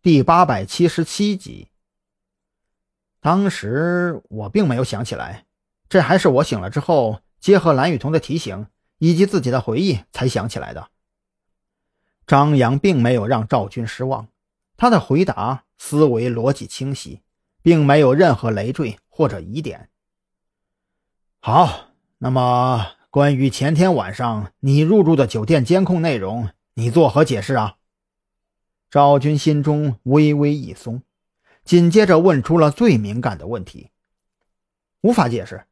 第八百七十七集。当时我并没有想起来，这还是我醒了之后，结合蓝雨桐的提醒以及自己的回忆才想起来的。张扬并没有让赵军失望，他的回答思维逻辑清晰，并没有任何累赘或者疑点。好，那么关于前天晚上你入住的酒店监控内容，你作何解释啊？赵军心中微微一松，紧接着问出了最敏感的问题：“无法解释。”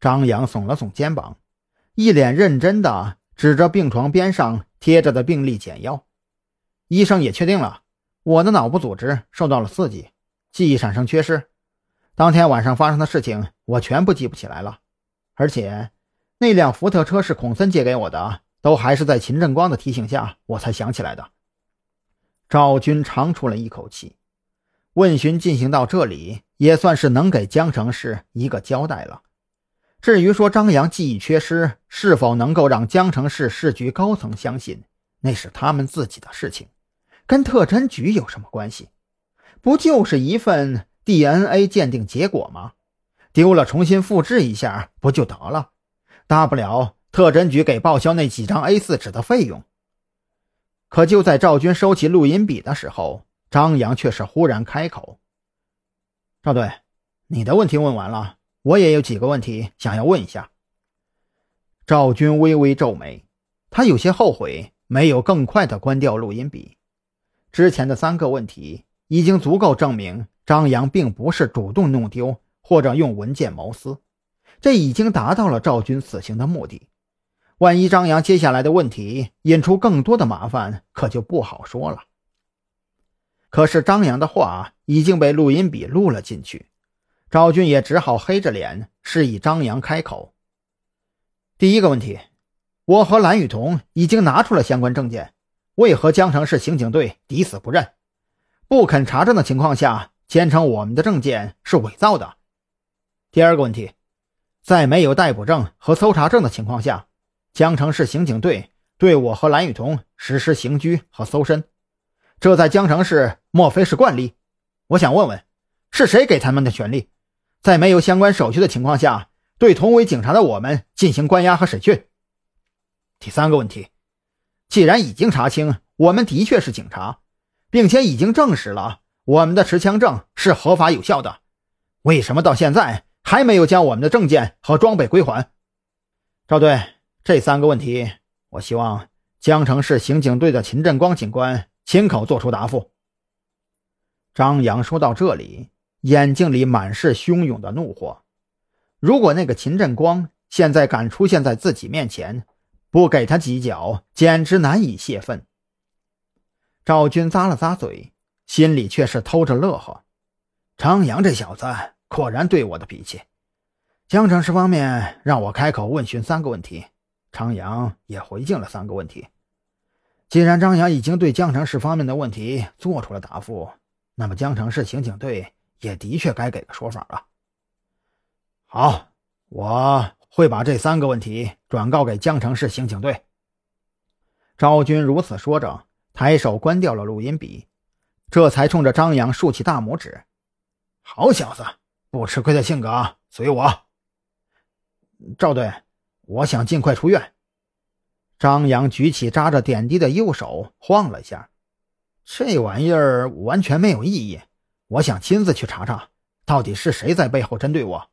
张扬耸了耸肩膀，一脸认真的指着病床边上贴着的病历简要：“医生也确定了，我的脑部组织受到了刺激，记忆产生缺失。”当天晚上发生的事情，我全部记不起来了。而且，那辆福特车是孔森借给我的，都还是在秦正光的提醒下，我才想起来的。赵军长出了一口气，问询进行到这里，也算是能给江城市一个交代了。至于说张扬记忆缺失是否能够让江城市市局高层相信，那是他们自己的事情，跟特侦局有什么关系？不就是一份？DNA 鉴定结果吗？丢了重新复制一下不就得了？大不了特侦局给报销那几张 A4 纸的费用。可就在赵军收起录音笔的时候，张扬却是忽然开口：“赵队，你的问题问完了，我也有几个问题想要问一下。”赵军微微皱眉，他有些后悔没有更快的关掉录音笔。之前的三个问题已经足够证明。张扬并不是主动弄丢或者用文件谋私，这已经达到了赵军此行的目的。万一张扬接下来的问题引出更多的麻烦，可就不好说了。可是张扬的话已经被录音笔录了进去，赵俊也只好黑着脸示意张扬开口。第一个问题，我和蓝雨桐已经拿出了相关证件，为何江城市刑警队抵死不认，不肯查证的情况下？坚称我们的证件是伪造的。第二个问题，在没有逮捕证和搜查证的情况下，江城市刑警队对我和蓝雨桐实施刑拘和搜身，这在江城市莫非是惯例？我想问问，是谁给他们的权利，在没有相关手续的情况下，对同为警察的我们进行关押和审讯？第三个问题，既然已经查清我们的确是警察，并且已经证实了。我们的持枪证是合法有效的，为什么到现在还没有将我们的证件和装备归还？赵队，这三个问题，我希望江城市刑警队的秦振光警官亲口做出答复。张扬说到这里，眼睛里满是汹涌的怒火。如果那个秦振光现在敢出现在自己面前，不给他几脚，简直难以泄愤。赵军咂了咂嘴。心里却是偷着乐呵，张扬这小子果然对我的脾气。江城市方面让我开口问询三个问题，张扬也回敬了三个问题。既然张扬已经对江城市方面的问题做出了答复，那么江城市刑警队也的确该给个说法了。好，我会把这三个问题转告给江城市刑警队。赵军如此说着，抬手关掉了录音笔。这才冲着张扬竖起大拇指：“好小子，不吃亏的性格，随我。”赵队，我想尽快出院。张扬举起扎着点滴的右手，晃了一下：“这玩意儿完全没有意义。我想亲自去查查，到底是谁在背后针对我。”